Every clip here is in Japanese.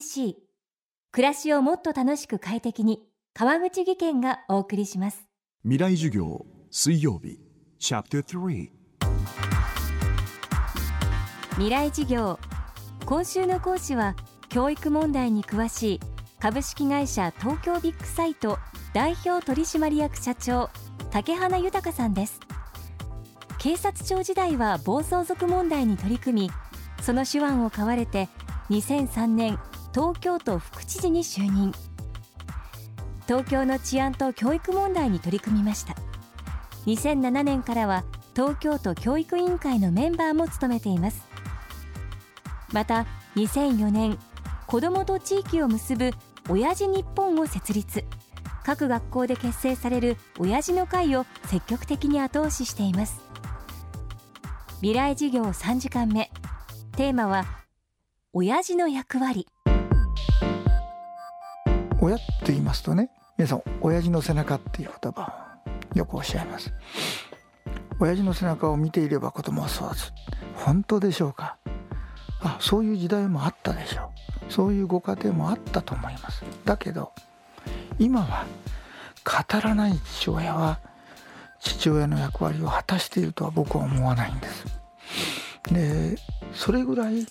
C 暮らしをもっと楽しく快適に川口義賢がお送りします。未来授業水曜日チャプター未来授業。今週の講師は教育問題に詳しい株式会社東京ビッグサイト代表取締役社長竹花豊さんです。警察庁時代は暴走族問題に取り組みその手腕を買われて2003年東京都副知事に就任。東京の治安と教育問題に取り組みました。2007年からは東京都教育委員会のメンバーも務めています。また2004年子どもと地域を結ぶ親父日本を設立。各学校で結成される親父の会を積極的に後押ししています。未来授業3時間目。テーマは親父の役割。親って言いますとね皆さん親父の背中っていう言葉をよくおっしゃいます。親父の背中を見ていれば子供は育つ。本当でしょうか？あそういう時代もあったでしょう。そういうご家庭もあったと思います。だけど今は語らない父親は父親の役割を果たしているとは僕は思わないんです。でそれぐらい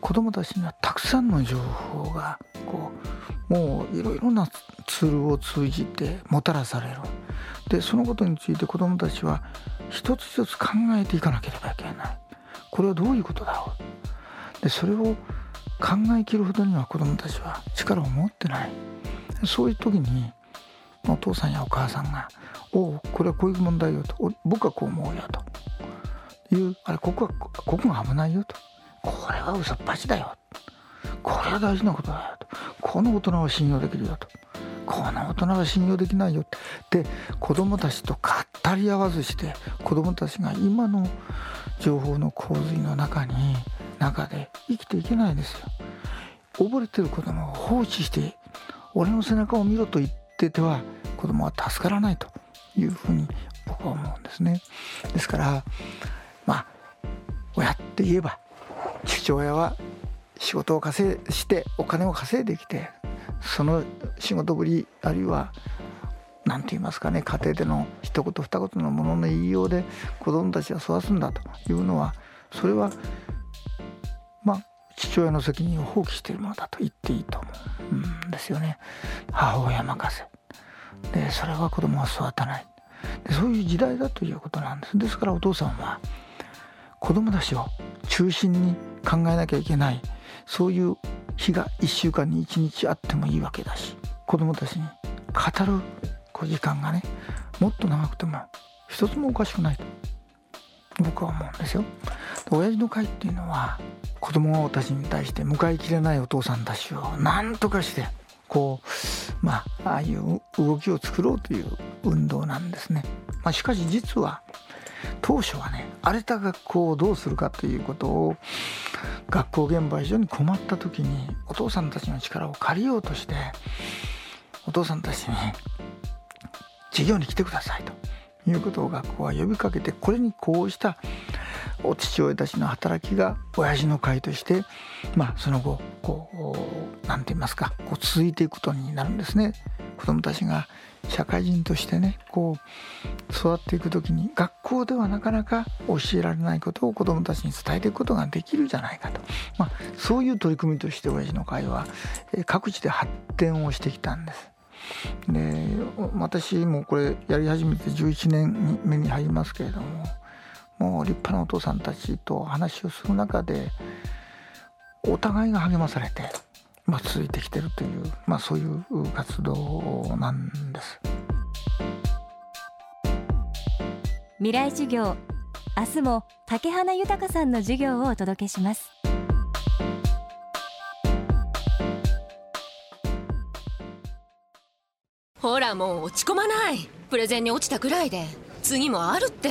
子供たちにはたくさんの情報がこうもういろいろなツールを通じてもたらされる。でそのことについて子どもたちは一つ一つ考えていかなければいけない。これはどういうことだろう。でそれを考えきるほどには子どもたちは力を持ってない。そういう時にお父さんやお母さんが「おおこれはこういう問題よ」と「僕はこう思うよ」と。いう「あれここはここが危ないよ」と「これは嘘っぱちだよ」これは大事なことだよと。この大人は信用できるよとこの大人は信用できないよってで子どもたちと語り合わずして子どもたちが今の情報の洪水の中に中で生きていけないですよ。溺れてる子どもを放置して俺の背中を見ろと言ってては子どもは助からないというふうに僕は思うんですね。ですからまあ親って言えば父親は仕事を稼いしてお金を稼いできてその仕事ぶりあるいは何て言いますかね家庭での一言二言のものの言いようで子供たちは育つんだというのはそれはまあ父親の責任を放棄しているものだと言っていいと思うんですよね。母親任せ。でそれは子供は育たない。でそういう時代だということなんです。ですからお父さんは子供たちを中心に考えなきゃいけないそういう日が1週間に1日あってもいいわけだし子供たちに語る時間がねもっと長くても一つもおかしくないと僕は思うんですよ。親父の会っていうのは子供たちに対して迎えきれないお父さんたちを何とかしてこうまあああいう動きを作ろうという運動なんですね。まあ、しかし実は当初はね荒れた学校をどうするかということを学校現場非常に困った時にお父さんたちの力を借りようとしてお父さんたちに授業に来てくださいということを学校は呼びかけてこれにこうしたお父親たちの働きが親父の会としてまあその後こう何て言いますかこう続いていくことになるんですね。子どもたちが社会人としてねこう育っていく時に学校ではなかなか教えられないことを子どもたちに伝えていくことができるじゃないかと、まあ、そういう取り組みとして親父の会は各地で発展をしてきたんです。で私もこれやり始めて11年目に入りますけれどももう立派なお父さんたちと話をする中でお互いが励まされてまあ、続いてきてるという、まあ、そういう活動なんです。未来授業。明日も竹花豊さんの授業をお届けします。ほらもう落ち込まない。プレゼンに落ちたくらいで。次もあるって。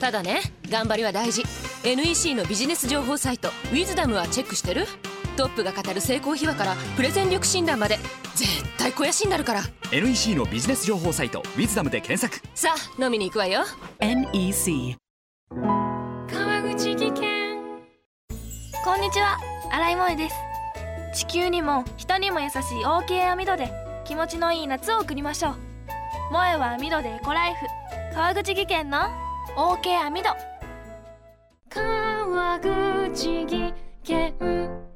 ただね頑張りは大事。NEC のビジネス情報サイト「ウィズダムはチェックしてる？トップが語る成功秘話からプレゼン力診断まで絶対肥やしになるから。NEC のビジネス情報サイト「ウィズダムで検索。さあ飲みに行くわよ。NEC 川口技研。こんにちは。新井萌です。地球にも人にも優しい OK 網戸で気持ちのいい夏を送りましょう。萌えは網戸でエコライフ。川口技研の OK 網戸。川口技研